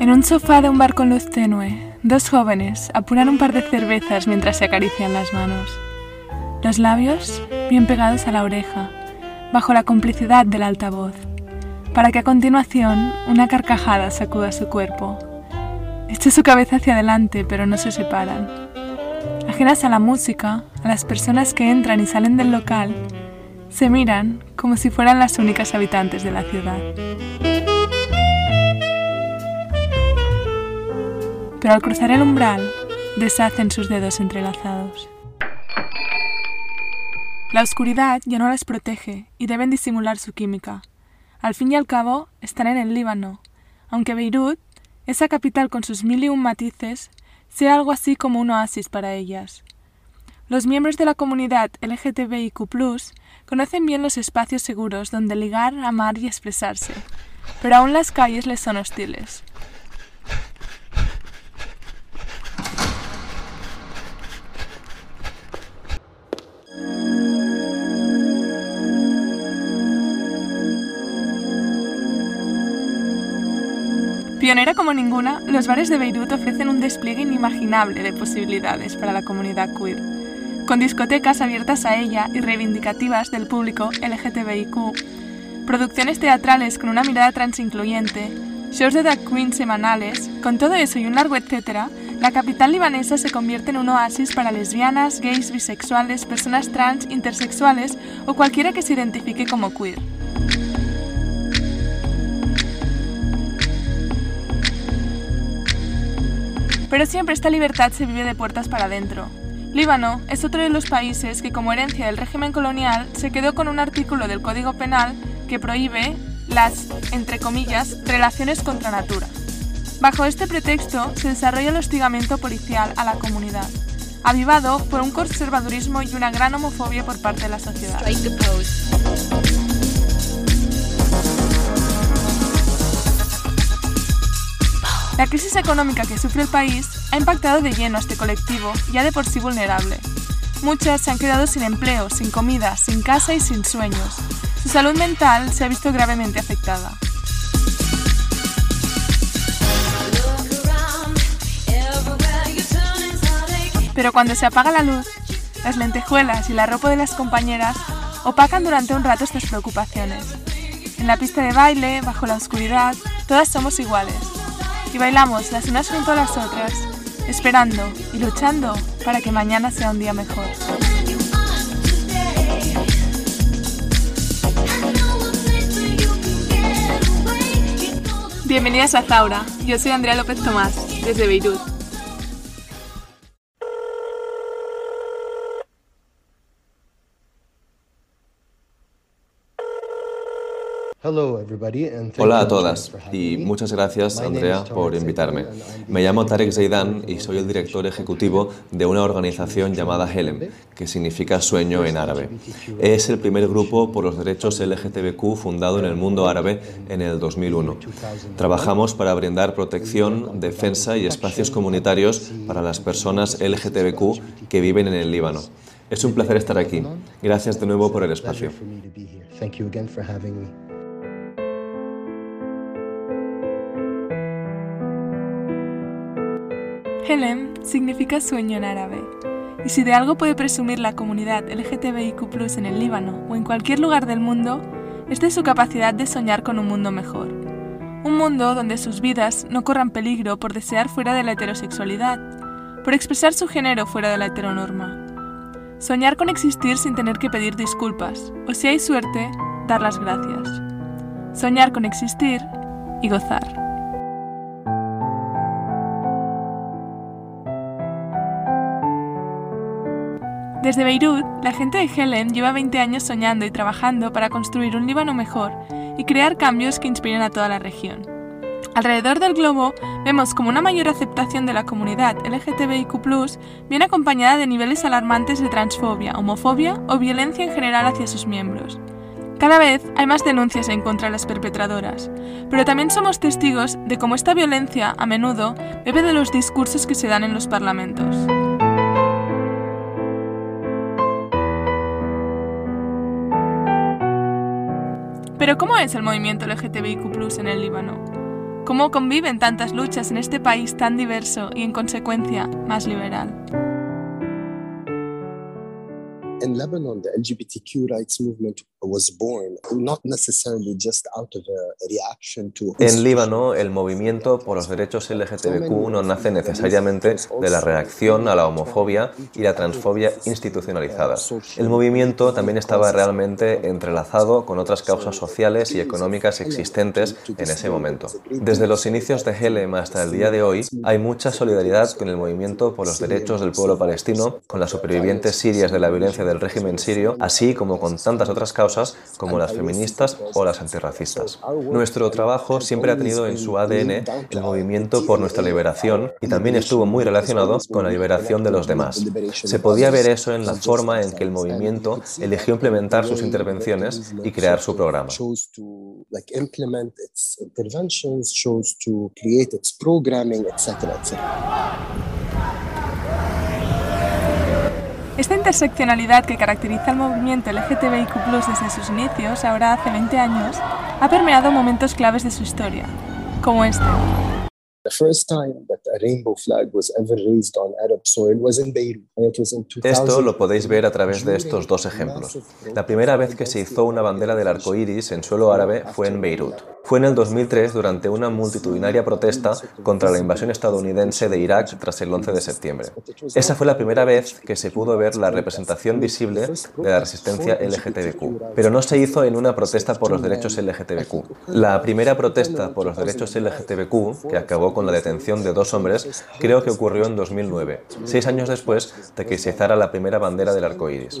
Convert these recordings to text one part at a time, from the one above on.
En un sofá de un bar con luz tenue, dos jóvenes apuran un par de cervezas mientras se acarician las manos. Los labios bien pegados a la oreja, bajo la complicidad del altavoz, para que a continuación una carcajada sacuda su cuerpo. Echa su cabeza hacia adelante, pero no se separan. Ajenas a la música, a las personas que entran y salen del local, se miran como si fueran las únicas habitantes de la ciudad. Pero al cruzar el umbral, deshacen sus dedos entrelazados. La oscuridad ya no las protege y deben disimular su química. Al fin y al cabo, están en el Líbano, aunque Beirut, esa capital con sus mil y un matices, sea algo así como un oasis para ellas. Los miembros de la comunidad LGTBIQ conocen bien los espacios seguros donde ligar, amar y expresarse, pero aún las calles les son hostiles. Pionera como ninguna, los bares de Beirut ofrecen un despliegue inimaginable de posibilidades para la comunidad queer, con discotecas abiertas a ella y reivindicativas del público LGTBIQ, producciones teatrales con una mirada transincluyente, shows de drag queens semanales, con todo eso y un largo etcétera, la capital libanesa se convierte en un oasis para lesbianas, gays, bisexuales, personas trans, intersexuales o cualquiera que se identifique como queer. Pero siempre esta libertad se vive de puertas para adentro. Líbano es otro de los países que como herencia del régimen colonial se quedó con un artículo del Código Penal que prohíbe las, entre comillas, relaciones contra natura. Bajo este pretexto se desarrolla el hostigamiento policial a la comunidad, avivado por un conservadurismo y una gran homofobia por parte de la sociedad. La crisis económica que sufre el país ha impactado de lleno a este colectivo, ya de por sí vulnerable. Muchas se han quedado sin empleo, sin comida, sin casa y sin sueños. Su salud mental se ha visto gravemente afectada. Pero cuando se apaga la luz, las lentejuelas y la ropa de las compañeras opacan durante un rato estas preocupaciones. En la pista de baile, bajo la oscuridad, todas somos iguales y bailamos las unas junto a las otras, esperando y luchando para que mañana sea un día mejor. Bienvenidas a Zaura, yo soy Andrea López Tomás, desde Beirut. Hola a todas y muchas gracias Andrea por invitarme. Me llamo Tarek Zaidan y soy el director ejecutivo de una organización llamada HELEM, que significa sueño en árabe. Es el primer grupo por los derechos LGTBQ fundado en el mundo árabe en el 2001. Trabajamos para brindar protección, defensa y espacios comunitarios para las personas LGTBQ que viven en el Líbano. Es un placer estar aquí. Gracias de nuevo por el espacio. Helem significa sueño en árabe. Y si de algo puede presumir la comunidad LGTBIQ en el Líbano o en cualquier lugar del mundo, es de su capacidad de soñar con un mundo mejor. Un mundo donde sus vidas no corran peligro por desear fuera de la heterosexualidad, por expresar su género fuera de la heteronorma. Soñar con existir sin tener que pedir disculpas, o si hay suerte, dar las gracias. Soñar con existir y gozar. Desde Beirut, la gente de Helen lleva 20 años soñando y trabajando para construir un Líbano mejor y crear cambios que inspiren a toda la región. Alrededor del globo vemos como una mayor aceptación de la comunidad LGTBIQ viene acompañada de niveles alarmantes de transfobia, homofobia o violencia en general hacia sus miembros. Cada vez hay más denuncias en contra de las perpetradoras, pero también somos testigos de cómo esta violencia a menudo bebe de los discursos que se dan en los parlamentos. Pero ¿cómo es el movimiento LGTBIQ en el Líbano? ¿Cómo conviven tantas luchas en este país tan diverso y en consecuencia más liberal? in Lebanon, the LGBTQ rights movement was born not necessarily just out of a reaction to. En Líbano, el movimiento por los derechos LGTBQ no nace necesariamente de la reacción a la homofobia y la transfobia institucionalizada. El movimiento también estaba realmente entrelazado con otras causas sociales y económicas existentes en ese momento. Desde los inicios de Helem hasta el día de hoy, hay mucha solidaridad con el movimiento por los derechos del pueblo palestino, con las supervivientes sirias de la violencia del régimen sirio, así como con tantas otras causas como las feministas o las antirracistas. Nuestro trabajo siempre ha tenido en su ADN el movimiento por nuestra liberación y también estuvo muy relacionado con la liberación de los demás. Se podía ver eso en la forma en que el movimiento eligió implementar sus intervenciones y crear su programa. Esta interseccionalidad que caracteriza al movimiento LGTBIQ desde sus inicios, ahora hace 20 años, ha permeado momentos claves de su historia, como este. Esto lo podéis ver a través de estos dos ejemplos. La primera vez que se hizo una bandera del arco iris en suelo árabe fue en Beirut. Fue en el 2003 durante una multitudinaria protesta contra la invasión estadounidense de Irak tras el 11 de septiembre. Esa fue la primera vez que se pudo ver la representación visible de la resistencia LGTBQ, pero no se hizo en una protesta por los derechos LGTBQ. La primera protesta por los derechos LGTBQ, que acabó con la detención de dos hombres, creo que ocurrió en 2009, seis años después de que se izara la primera bandera del arco iris.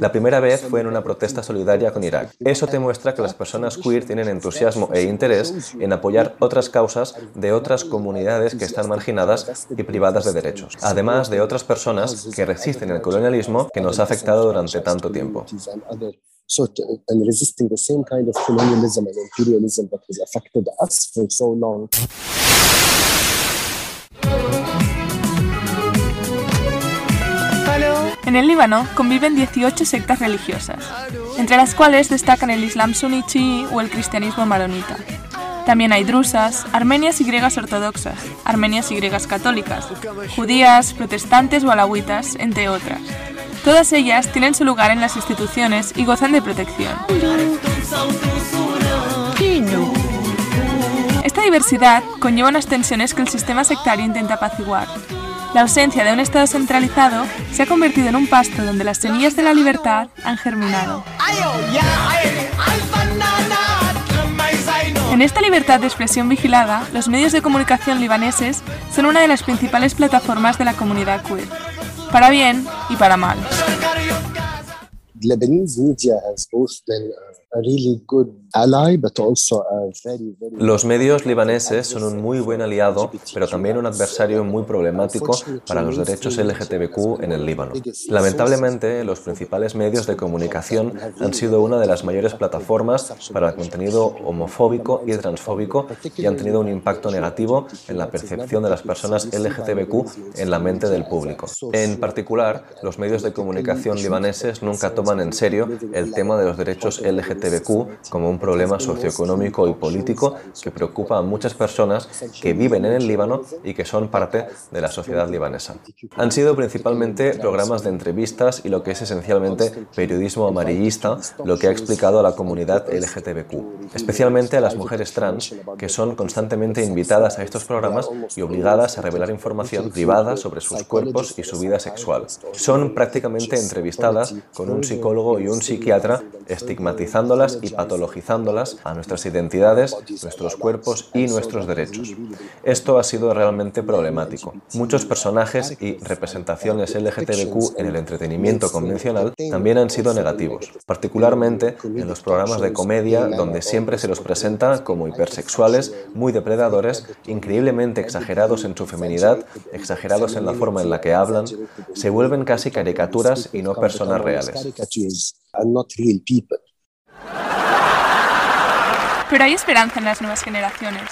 La primera vez fue en una protesta solidaria con Irak. Eso te muestra que las personas queer tienen entusiasmo e interés en apoyar otras causas de otras comunidades que están marginadas y privadas de derechos, además de otras personas que resisten el colonialismo que nos ha afectado durante tanto tiempo. En el Líbano conviven 18 sectas religiosas, entre las cuales destacan el Islam suní chií o el cristianismo maronita. También hay drusas, armenias y griegas ortodoxas, armenias y griegas católicas, judías, protestantes o alawitas, entre otras. Todas ellas tienen su lugar en las instituciones y gozan de protección. Esta diversidad conlleva unas tensiones que el sistema sectario intenta apaciguar, la ausencia de un Estado centralizado se ha convertido en un pasto donde las semillas de la libertad han germinado. En esta libertad de expresión vigilada, los medios de comunicación libaneses son una de las principales plataformas de la comunidad queer, para bien y para mal. Los medios libaneses son un muy buen aliado, pero también un adversario muy problemático para los derechos LGTBQ en el Líbano. Lamentablemente, los principales medios de comunicación han sido una de las mayores plataformas para el contenido homofóbico y transfóbico y han tenido un impacto negativo en la percepción de las personas LGTBQ en la mente del público. En particular, los medios de comunicación libaneses nunca toman en serio el tema de los derechos LGTBQ como un problema socioeconómico y político que preocupa a muchas personas que viven en el Líbano y que son parte de la sociedad libanesa. Han sido principalmente programas de entrevistas y lo que es esencialmente periodismo amarillista, lo que ha explicado a la comunidad LGTBQ, especialmente a las mujeres trans, que son constantemente invitadas a estos programas y obligadas a revelar información privada sobre sus cuerpos y su vida sexual. Son prácticamente entrevistadas con un psicólogo y un psiquiatra estigmatizando y patologizándolas a nuestras identidades, nuestros cuerpos y nuestros derechos. Esto ha sido realmente problemático. Muchos personajes y representaciones LGTBQ en el entretenimiento convencional también han sido negativos, particularmente en los programas de comedia donde siempre se los presenta como hipersexuales, muy depredadores, increíblemente exagerados en su feminidad, exagerados en la forma en la que hablan, se vuelven casi caricaturas y no personas reales. and not real people. Pero hay esperanza en las nuevas generaciones.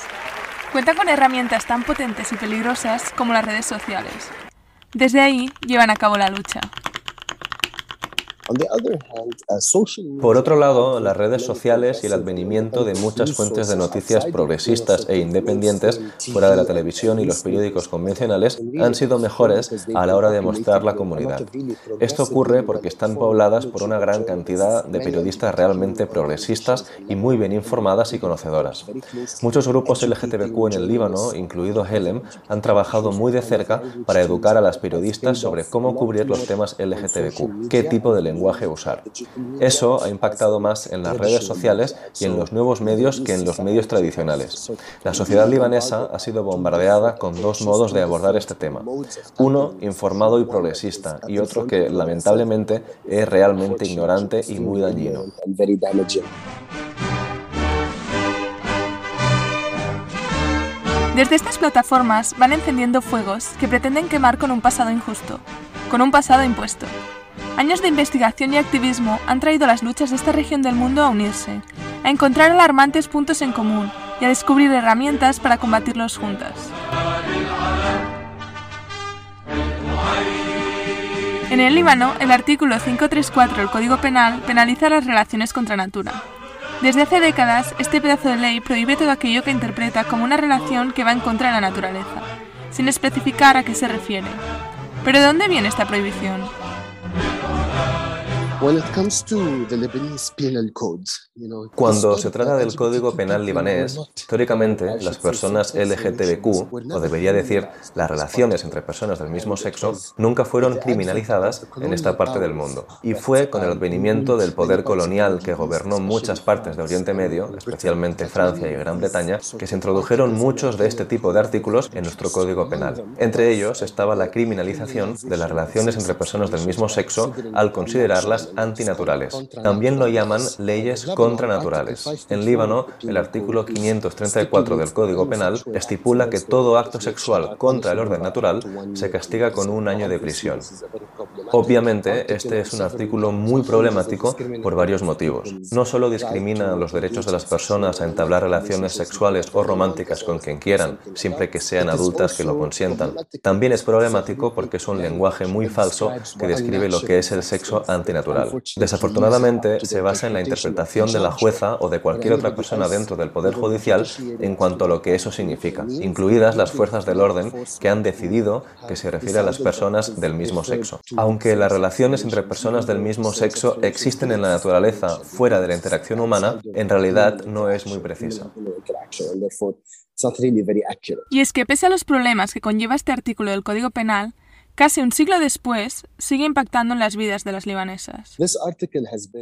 Cuentan con herramientas tan potentes y peligrosas como las redes sociales. Desde ahí llevan a cabo la lucha. Uh, Por otro lado, las redes sociales y el advenimiento de muchas fuentes de noticias progresistas e independientes fuera de la televisión y los periódicos convencionales han sido mejores a la hora de mostrar la comunidad. Esto ocurre porque están pobladas por una gran cantidad de periodistas realmente progresistas y muy bien informadas y conocedoras. Muchos grupos LGTBQ en el Líbano, incluido Helem, han trabajado muy de cerca para educar a las periodistas sobre cómo cubrir los temas LGTBQ, qué tipo de lenguaje usar. Eso ha impactado más en las redes sociales y en los nuevos medios que en los medios tradicionales. La sociedad libanesa ha sido bombardeada con dos modos de abordar este tema. Uno, informado y progresista, y otro que, lamentablemente, es realmente ignorante y muy dañino. Desde estas plataformas van encendiendo fuegos que pretenden quemar con un pasado injusto, con un pasado impuesto. Años de investigación y activismo han traído las luchas de esta región del mundo a unirse, a encontrar alarmantes puntos en común y a descubrir herramientas para combatirlos juntas. En el Líbano, el artículo 534 del Código Penal penaliza las relaciones contra natura. Desde hace décadas, este pedazo de ley prohíbe todo aquello que interpreta como una relación que va en contra de la naturaleza, sin especificar a qué se refiere. ¿Pero de dónde viene esta prohibición? Cuando se trata del Código Penal libanés, históricamente las personas LGTBQ, o debería decir las relaciones entre personas del mismo sexo, nunca fueron criminalizadas en esta parte del mundo. Y fue con el advenimiento del poder colonial que gobernó muchas partes de Oriente Medio, especialmente Francia y Gran Bretaña, que se introdujeron muchos de este tipo de artículos en nuestro Código Penal. Entre ellos estaba la criminalización de las relaciones entre personas del mismo sexo al considerarlas antinaturales. También lo llaman leyes contranaturales. En Líbano, el artículo 534 del Código Penal estipula que todo acto sexual contra el orden natural se castiga con un año de prisión. Obviamente, este es un artículo muy problemático por varios motivos. No solo discrimina los derechos de las personas a entablar relaciones sexuales o románticas con quien quieran, siempre que sean adultas que lo consientan. También es problemático porque es un lenguaje muy falso que describe lo que es el sexo antinatural. Desafortunadamente, se basa en la interpretación de la jueza o de cualquier otra persona dentro del Poder Judicial en cuanto a lo que eso significa, incluidas las fuerzas del orden que han decidido que se refiere a las personas del mismo sexo. Aunque las relaciones entre personas del mismo sexo existen en la naturaleza fuera de la interacción humana, en realidad no es muy precisa. Y es que pese a los problemas que conlleva este artículo del Código Penal, casi un siglo después, sigue impactando en las vidas de las libanesas.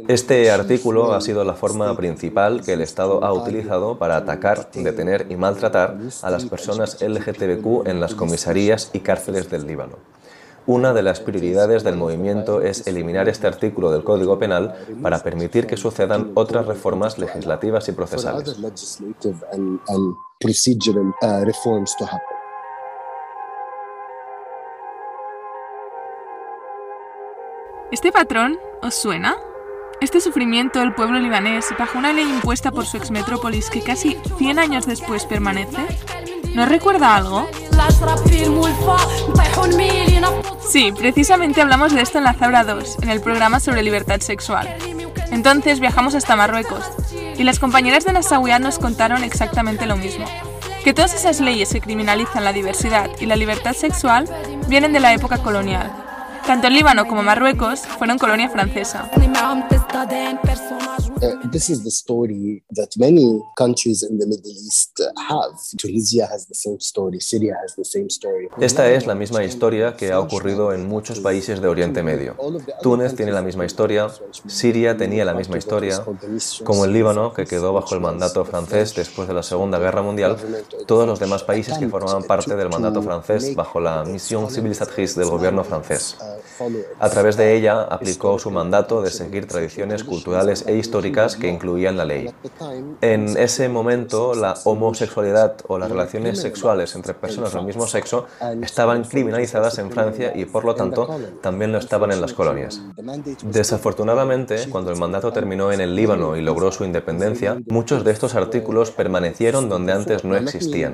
Este artículo ha sido la forma principal que el Estado ha utilizado para atacar, detener y maltratar a las personas LGTBQ en las comisarías y cárceles del Líbano. Una de las prioridades del movimiento es eliminar este artículo del Código Penal para permitir que sucedan otras reformas legislativas y procesales. ¿Este patrón os suena? Este sufrimiento del pueblo libanés bajo una ley impuesta por su exmetrópolis que casi 100 años después permanece, ¿no recuerda algo? Sí, precisamente hablamos de esto en la Zabra 2, en el programa sobre libertad sexual. Entonces viajamos hasta Marruecos y las compañeras de Nassauiat nos contaron exactamente lo mismo. Que todas esas leyes que criminalizan la diversidad y la libertad sexual vienen de la época colonial, tanto el Líbano como Marruecos fueron colonia francesa. Uh, this is the story that many countries in the Middle East have. Tunisia has the same story, Syria has the same story. Esta es la misma historia que ha ocurrido en muchos países de Oriente Medio. Túnez tiene la misma historia, Siria tenía la misma historia, como el Líbano, que quedó bajo el mandato francés después de la Segunda Guerra Mundial, todos los demás países que formaban parte del mandato francés bajo la misión civilisatrice del gobierno francés. A través de ella aplicó su mandato de seguir tradiciones culturales e históricas que incluían la ley. En ese momento, la homosexualidad o las relaciones sexuales entre personas del mismo sexo estaban criminalizadas en Francia y, por lo tanto, también lo estaban en las colonias. Desafortunadamente, cuando el mandato terminó en el Líbano y logró su independencia, muchos de estos artículos permanecieron donde antes no existían.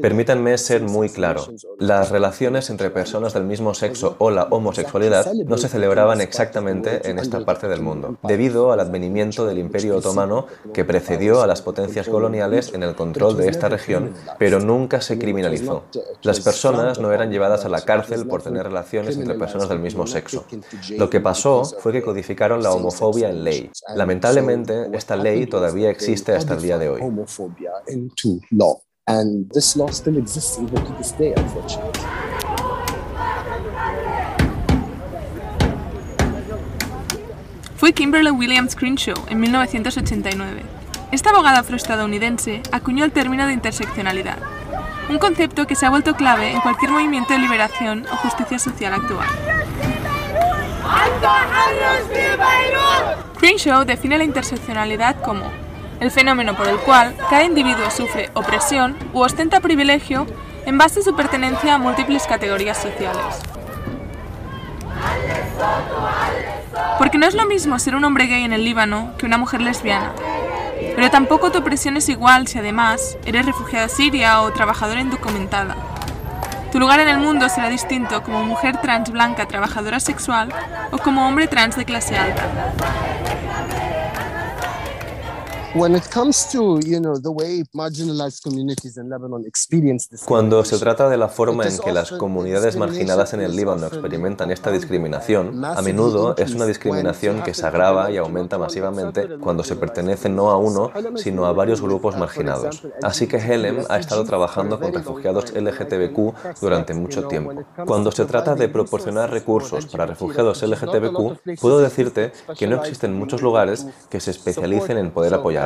Permítanme ser muy claro. Las relaciones entre personas del mismo sexo o la homosexualidad no se celebraban exactamente en esta parte del mundo, debido al advenimiento del Imperio Otomano que precedió a las potencias coloniales en el control de esta región, pero nunca se criminalizó. Las personas no eran llevadas a la cárcel por tener relaciones entre personas del mismo sexo. Lo que pasó fue que codificaron la homofobia en ley. Lamentablemente, esta ley todavía existe hasta el día de hoy. Fue Kimberly Williams Crenshaw en 1989. Esta abogada afroestadounidense acuñó el término de interseccionalidad, un concepto que se ha vuelto clave en cualquier movimiento de liberación o justicia social actual. Crenshaw define la interseccionalidad como el fenómeno por el cual cada individuo sufre opresión u ostenta privilegio en base a su pertenencia a múltiples categorías sociales. Porque no es lo mismo ser un hombre gay en el Líbano que una mujer lesbiana. Pero tampoco tu opresión es igual si además eres refugiada siria o trabajadora indocumentada. Tu lugar en el mundo será distinto como mujer trans blanca trabajadora sexual o como hombre trans de clase alta. Cuando se trata de la forma en que las comunidades marginadas en el Líbano experimentan esta discriminación, a menudo es una discriminación que se agrava y aumenta masivamente cuando se pertenece no a uno, sino a varios grupos marginados. Así que Helem ha estado trabajando con refugiados LGTBQ durante mucho tiempo. Cuando se trata de proporcionar recursos para refugiados LGTBQ, puedo decirte que no existen muchos lugares que se especialicen en poder apoyar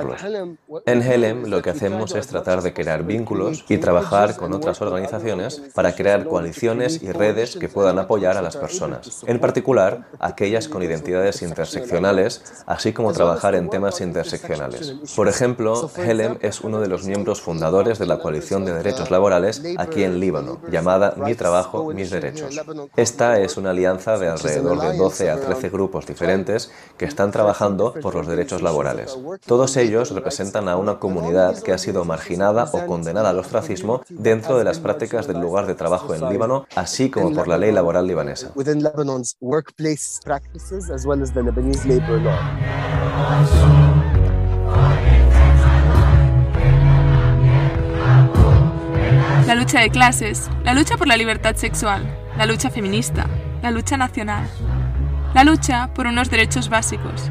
en Helem lo que hacemos es tratar de crear vínculos y trabajar con otras organizaciones para crear coaliciones y redes que puedan apoyar a las personas, en particular aquellas con identidades interseccionales, así como trabajar en temas interseccionales. Por ejemplo, Helem es uno de los miembros fundadores de la coalición de derechos laborales aquí en Líbano, llamada Mi Trabajo, Mis Derechos. Esta es una alianza de alrededor de 12 a 13 grupos diferentes que están trabajando por los derechos laborales. Todos ellos ellos representan a una comunidad que ha sido marginada o condenada al ostracismo dentro de las prácticas del lugar de trabajo en Líbano, así como por la ley laboral libanesa. La lucha de clases, la lucha por la libertad sexual, la lucha feminista, la lucha nacional, la lucha por unos derechos básicos,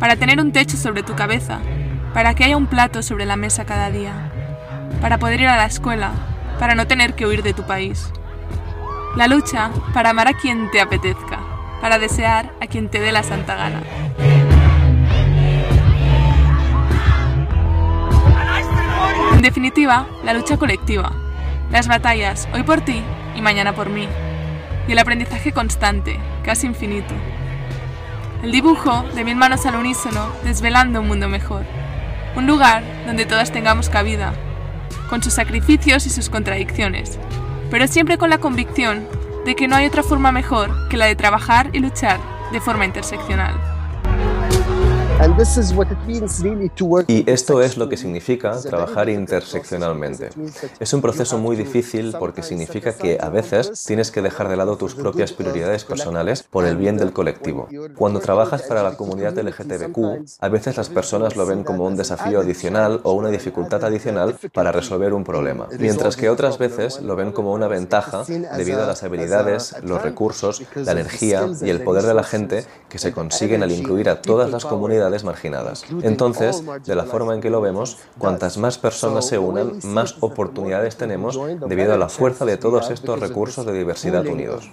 para tener un techo sobre tu cabeza, para que haya un plato sobre la mesa cada día, para poder ir a la escuela, para no tener que huir de tu país. La lucha para amar a quien te apetezca, para desear a quien te dé la santa gana. En definitiva, la lucha colectiva, las batallas hoy por ti y mañana por mí, y el aprendizaje constante, casi infinito. El dibujo de mil manos al unísono desvelando un mundo mejor un lugar donde todas tengamos cabida, con sus sacrificios y sus contradicciones, pero siempre con la convicción de que no hay otra forma mejor que la de trabajar y luchar de forma interseccional. Y esto es lo que significa trabajar interseccionalmente. Es un proceso muy difícil porque significa que a veces tienes que dejar de lado tus propias prioridades personales por el bien del colectivo. Cuando trabajas para la comunidad LGTBQ, a veces las personas lo ven como un desafío adicional o una dificultad adicional para resolver un problema, mientras que otras veces lo ven como una ventaja debido a las habilidades, los recursos, la energía y el poder de la gente que se consiguen al incluir a todas las comunidades marginadas. Entonces, de la forma en que lo vemos, cuantas más personas se unan, más oportunidades tenemos debido a la fuerza de todos estos recursos de diversidad unidos.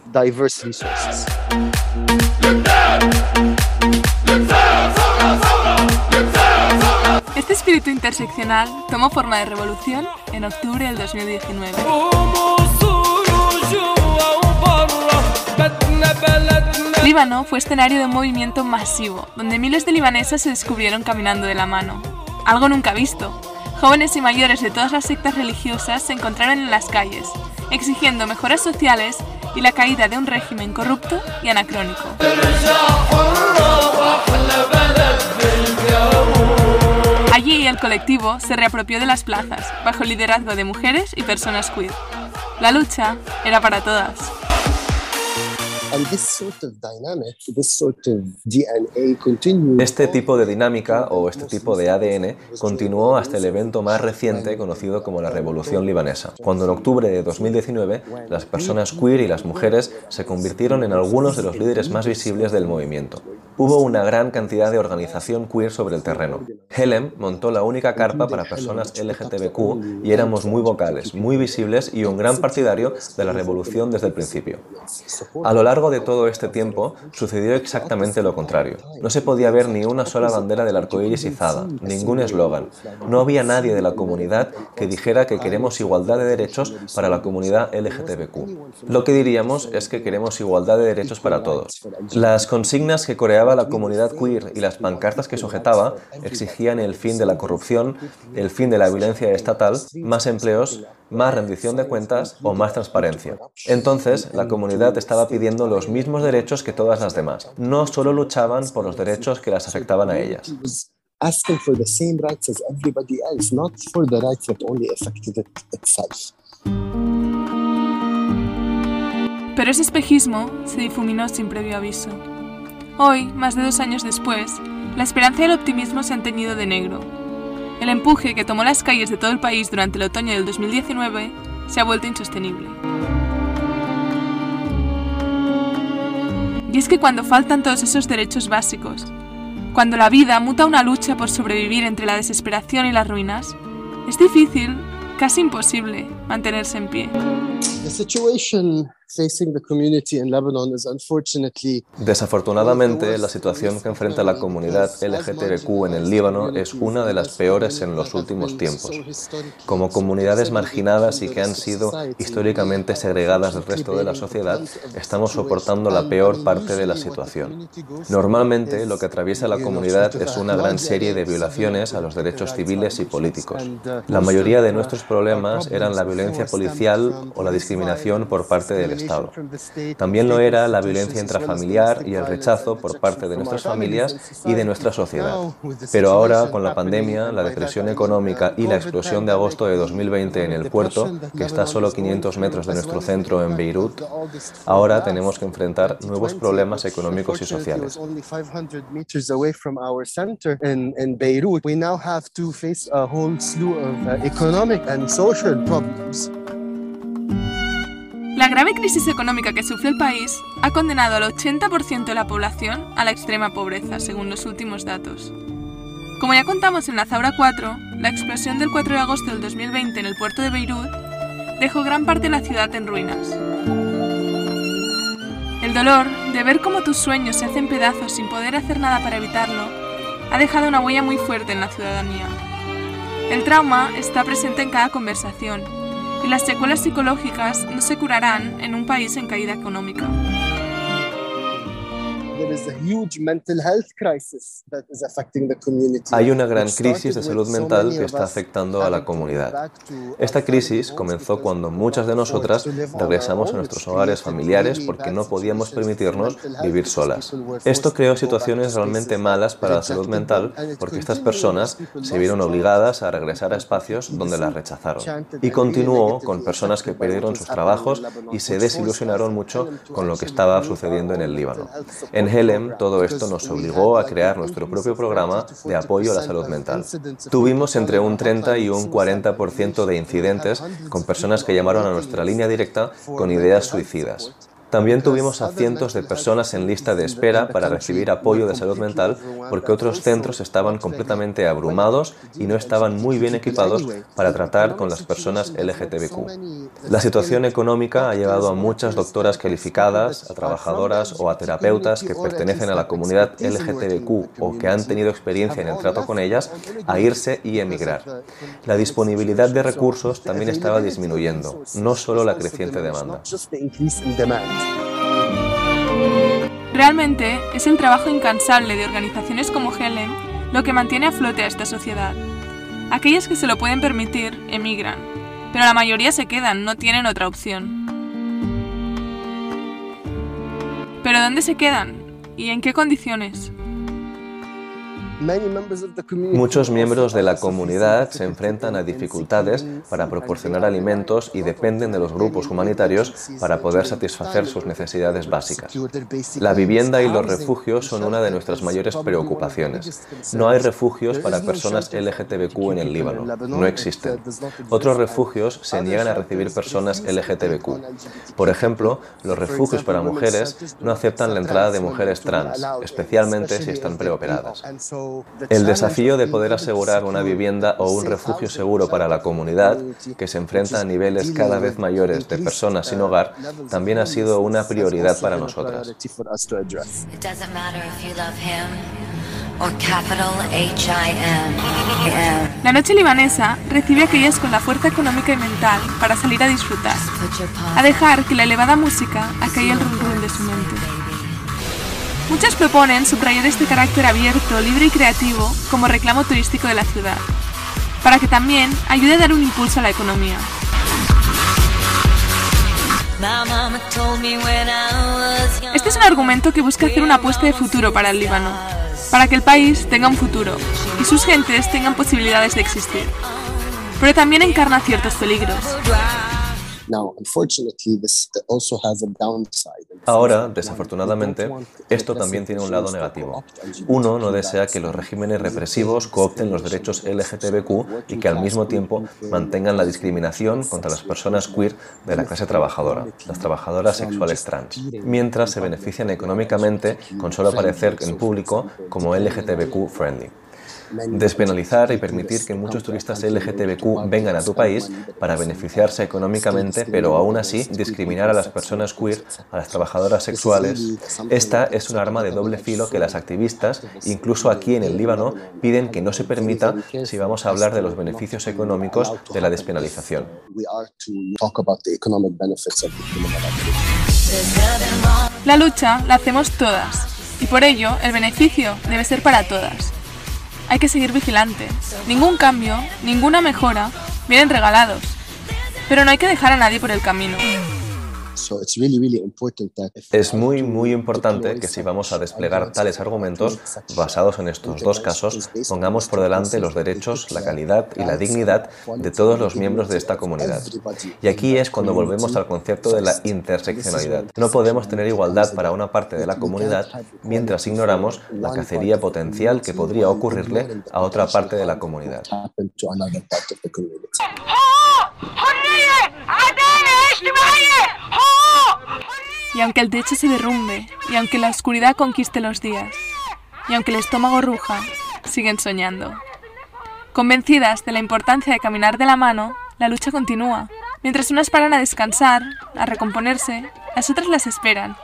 Este espíritu interseccional tomó forma de revolución en octubre del 2019. Líbano fue escenario de un movimiento masivo, donde miles de libanesas se descubrieron caminando de la mano. Algo nunca visto. Jóvenes y mayores de todas las sectas religiosas se encontraron en las calles, exigiendo mejoras sociales y la caída de un régimen corrupto y anacrónico. Allí el colectivo se reapropió de las plazas, bajo el liderazgo de mujeres y personas queer. La lucha era para todas. Este tipo de dinámica o este tipo de ADN continuó hasta el evento más reciente conocido como la Revolución Libanesa, cuando en octubre de 2019 las personas queer y las mujeres se convirtieron en algunos de los líderes más visibles del movimiento. Hubo una gran cantidad de organización queer sobre el terreno. Helem montó la única carpa para personas LGTBQ y éramos muy vocales, muy visibles y un gran partidario de la revolución desde el principio. A lo largo de todo este tiempo sucedió exactamente lo contrario. No se podía ver ni una sola bandera del arco iris izada, ningún eslogan. No había nadie de la comunidad que dijera que queremos igualdad de derechos para la comunidad LGTBQ. Lo que diríamos es que queremos igualdad de derechos para todos. Las consignas que coreaba la comunidad queer y las pancartas que sujetaba exigían el fin de la corrupción, el fin de la violencia estatal, más empleos, más rendición de cuentas o más transparencia. Entonces, la comunidad estaba pidiendo los mismos derechos que todas las demás. No solo luchaban por los derechos que las afectaban a ellas. Pero ese espejismo se difuminó sin previo aviso. Hoy, más de dos años después, la esperanza y el optimismo se han teñido de negro. El empuje que tomó las calles de todo el país durante el otoño del 2019 se ha vuelto insostenible. Y es que cuando faltan todos esos derechos básicos, cuando la vida muta una lucha por sobrevivir entre la desesperación y las ruinas, es difícil, casi imposible, mantenerse en pie. Desafortunadamente, la situación que enfrenta la comunidad LGTBQ en el Líbano es una de las peores en los últimos tiempos. Como comunidades marginadas y que han sido históricamente segregadas del resto de la sociedad, estamos soportando la peor parte de la situación. Normalmente, lo que atraviesa la comunidad es una gran serie de violaciones a los derechos civiles y políticos. La mayoría de nuestros problemas eran la violencia policial o la discriminación por parte del Estado. También lo era la violencia intrafamiliar y el rechazo por parte de nuestras familias y de nuestra sociedad. Pero ahora, con la pandemia, la depresión económica y la explosión de agosto de 2020 en el puerto, que está a solo 500 metros de nuestro centro en Beirut, ahora tenemos que enfrentar nuevos problemas económicos y sociales. La grave crisis económica que sufre el país ha condenado al 80% de la población a la extrema pobreza, según los últimos datos. Como ya contamos en la Zaura 4, la explosión del 4 de agosto del 2020 en el puerto de Beirut dejó gran parte de la ciudad en ruinas. El dolor de ver cómo tus sueños se hacen pedazos sin poder hacer nada para evitarlo ha dejado una huella muy fuerte en la ciudadanía. El trauma está presente en cada conversación, y las secuelas psicológicas no se curarán en un país en caída económica. Hay una gran crisis de salud mental que está afectando a la comunidad. Esta crisis comenzó cuando muchas de nosotras regresamos a nuestros hogares familiares porque no podíamos permitirnos vivir solas. Esto creó situaciones realmente malas para la salud mental porque estas personas se vieron obligadas a regresar a espacios donde las rechazaron. Y continuó con personas que perdieron sus trabajos y se desilusionaron mucho con lo que estaba sucediendo en el Líbano. En Helem, todo esto nos obligó a crear nuestro propio programa de apoyo a la salud mental. Tuvimos entre un 30 y un 40% de incidentes con personas que llamaron a nuestra línea directa con ideas suicidas. También tuvimos a cientos de personas en lista de espera para recibir apoyo de salud mental porque otros centros estaban completamente abrumados y no estaban muy bien equipados para tratar con las personas LGTBQ. La situación económica ha llevado a muchas doctoras calificadas, a trabajadoras o a terapeutas que pertenecen a la comunidad LGTBQ o que han tenido experiencia en el trato con ellas a irse y emigrar. La disponibilidad de recursos también estaba disminuyendo, no solo la creciente demanda. Realmente es el trabajo incansable de organizaciones como Helen lo que mantiene a flote a esta sociedad. Aquellas que se lo pueden permitir emigran, pero la mayoría se quedan, no tienen otra opción. ¿Pero dónde se quedan? ¿Y en qué condiciones? Muchos miembros de la comunidad se enfrentan a dificultades para proporcionar alimentos y dependen de los grupos humanitarios para poder satisfacer sus necesidades básicas. La vivienda y los refugios son una de nuestras mayores preocupaciones. No hay refugios para personas LGTBQ en el Líbano. No existen. Otros refugios se niegan a recibir personas LGTBQ. Por ejemplo, los refugios para mujeres no aceptan la entrada de mujeres trans, especialmente si están preoperadas. El desafío de poder asegurar una vivienda o un refugio seguro para la comunidad, que se enfrenta a niveles cada vez mayores de personas sin hogar, también ha sido una prioridad para nosotras. La noche libanesa recibe a aquellas con la fuerza económica y mental para salir a disfrutar, a dejar que la elevada música acaiga el rumbo de su mente. Muchas proponen subrayar este carácter abierto, libre y creativo como reclamo turístico de la ciudad, para que también ayude a dar un impulso a la economía. Este es un argumento que busca hacer una apuesta de futuro para el Líbano, para que el país tenga un futuro y sus gentes tengan posibilidades de existir. Pero también encarna ciertos peligros. Ahora, desafortunadamente, esto también tiene un lado negativo. Uno no desea que los regímenes represivos coopten los derechos LGTBQ y que al mismo tiempo mantengan la discriminación contra las personas queer de la clase trabajadora, las trabajadoras sexuales trans, mientras se benefician económicamente con solo aparecer en público como LGTBQ friendly despenalizar y permitir que muchos turistas LGTBQ vengan a tu país para beneficiarse económicamente, pero aún así discriminar a las personas queer, a las trabajadoras sexuales. Esta es un arma de doble filo que las activistas, incluso aquí en el Líbano, piden que no se permita si vamos a hablar de los beneficios económicos de la despenalización. La lucha la hacemos todas y por ello el beneficio debe ser para todas hay que seguir vigilantes. Ningún cambio, ninguna mejora vienen regalados. Pero no hay que dejar a nadie por el camino. Es muy, muy importante que si vamos a desplegar tales argumentos basados en estos dos casos, pongamos por delante los derechos, la calidad y la dignidad de todos los miembros de esta comunidad. Y aquí es cuando volvemos al concepto de la interseccionalidad. No podemos tener igualdad para una parte de la comunidad mientras ignoramos la cacería potencial que podría ocurrirle a otra parte de la comunidad. Y aunque el techo se derrumbe, y aunque la oscuridad conquiste los días, y aunque el estómago ruja, siguen soñando. Convencidas de la importancia de caminar de la mano, la lucha continúa. Mientras unas paran a descansar, a recomponerse, las otras las esperan.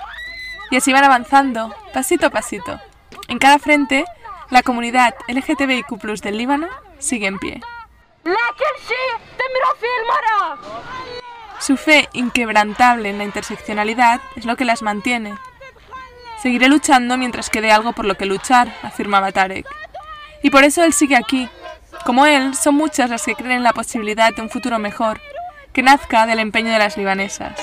Y así van avanzando, pasito a pasito. En cada frente, la comunidad LGTBIQ del Líbano sigue en pie. Su fe inquebrantable en la interseccionalidad es lo que las mantiene. Seguiré luchando mientras quede algo por lo que luchar, afirmaba Tarek. Y por eso él sigue aquí. Como él, son muchas las que creen en la posibilidad de un futuro mejor, que nazca del empeño de las libanesas.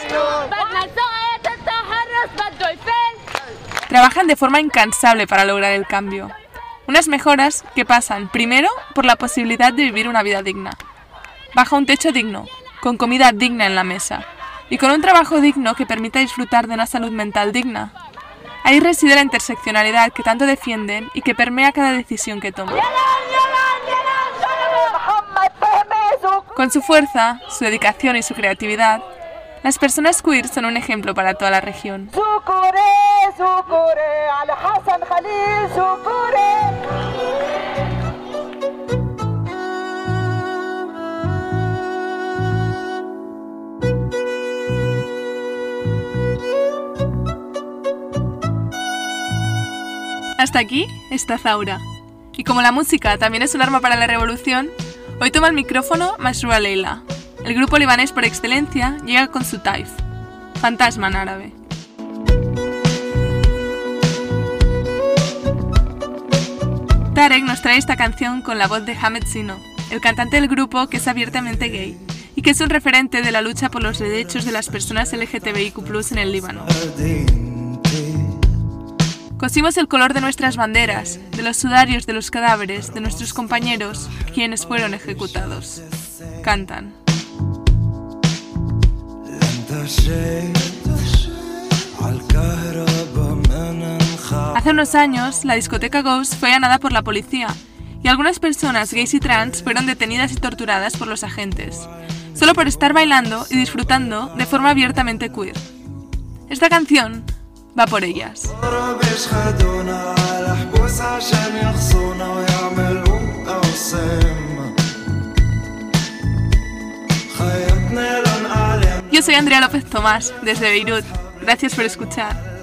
Trabajan de forma incansable para lograr el cambio. Unas mejoras que pasan, primero, por la posibilidad de vivir una vida digna. Bajo un techo digno, con comida digna en la mesa y con un trabajo digno que permita disfrutar de una salud mental digna. Ahí reside la interseccionalidad que tanto defienden y que permea cada decisión que toman. Con su fuerza, su dedicación y su creatividad, las personas queer son un ejemplo para toda la región. Hasta aquí está Zaura. Y como la música también es un arma para la revolución, hoy toma el micrófono Masrua Leila. El grupo libanés por excelencia llega con su Taif, fantasma en árabe. Tarek nos trae esta canción con la voz de Hamed Sino, el cantante del grupo que es abiertamente gay y que es un referente de la lucha por los derechos de las personas LGTBIQ en el Líbano. Cosimos el color de nuestras banderas, de los sudarios de los cadáveres de nuestros compañeros, quienes fueron ejecutados. Cantan. Hace unos años, la discoteca Ghost fue allanada por la policía y algunas personas gays y trans fueron detenidas y torturadas por los agentes, solo por estar bailando y disfrutando de forma abiertamente queer. Esta canción va por ellas. Yo soy Andrea López Tomás, desde Beirut. Gracias por escuchar.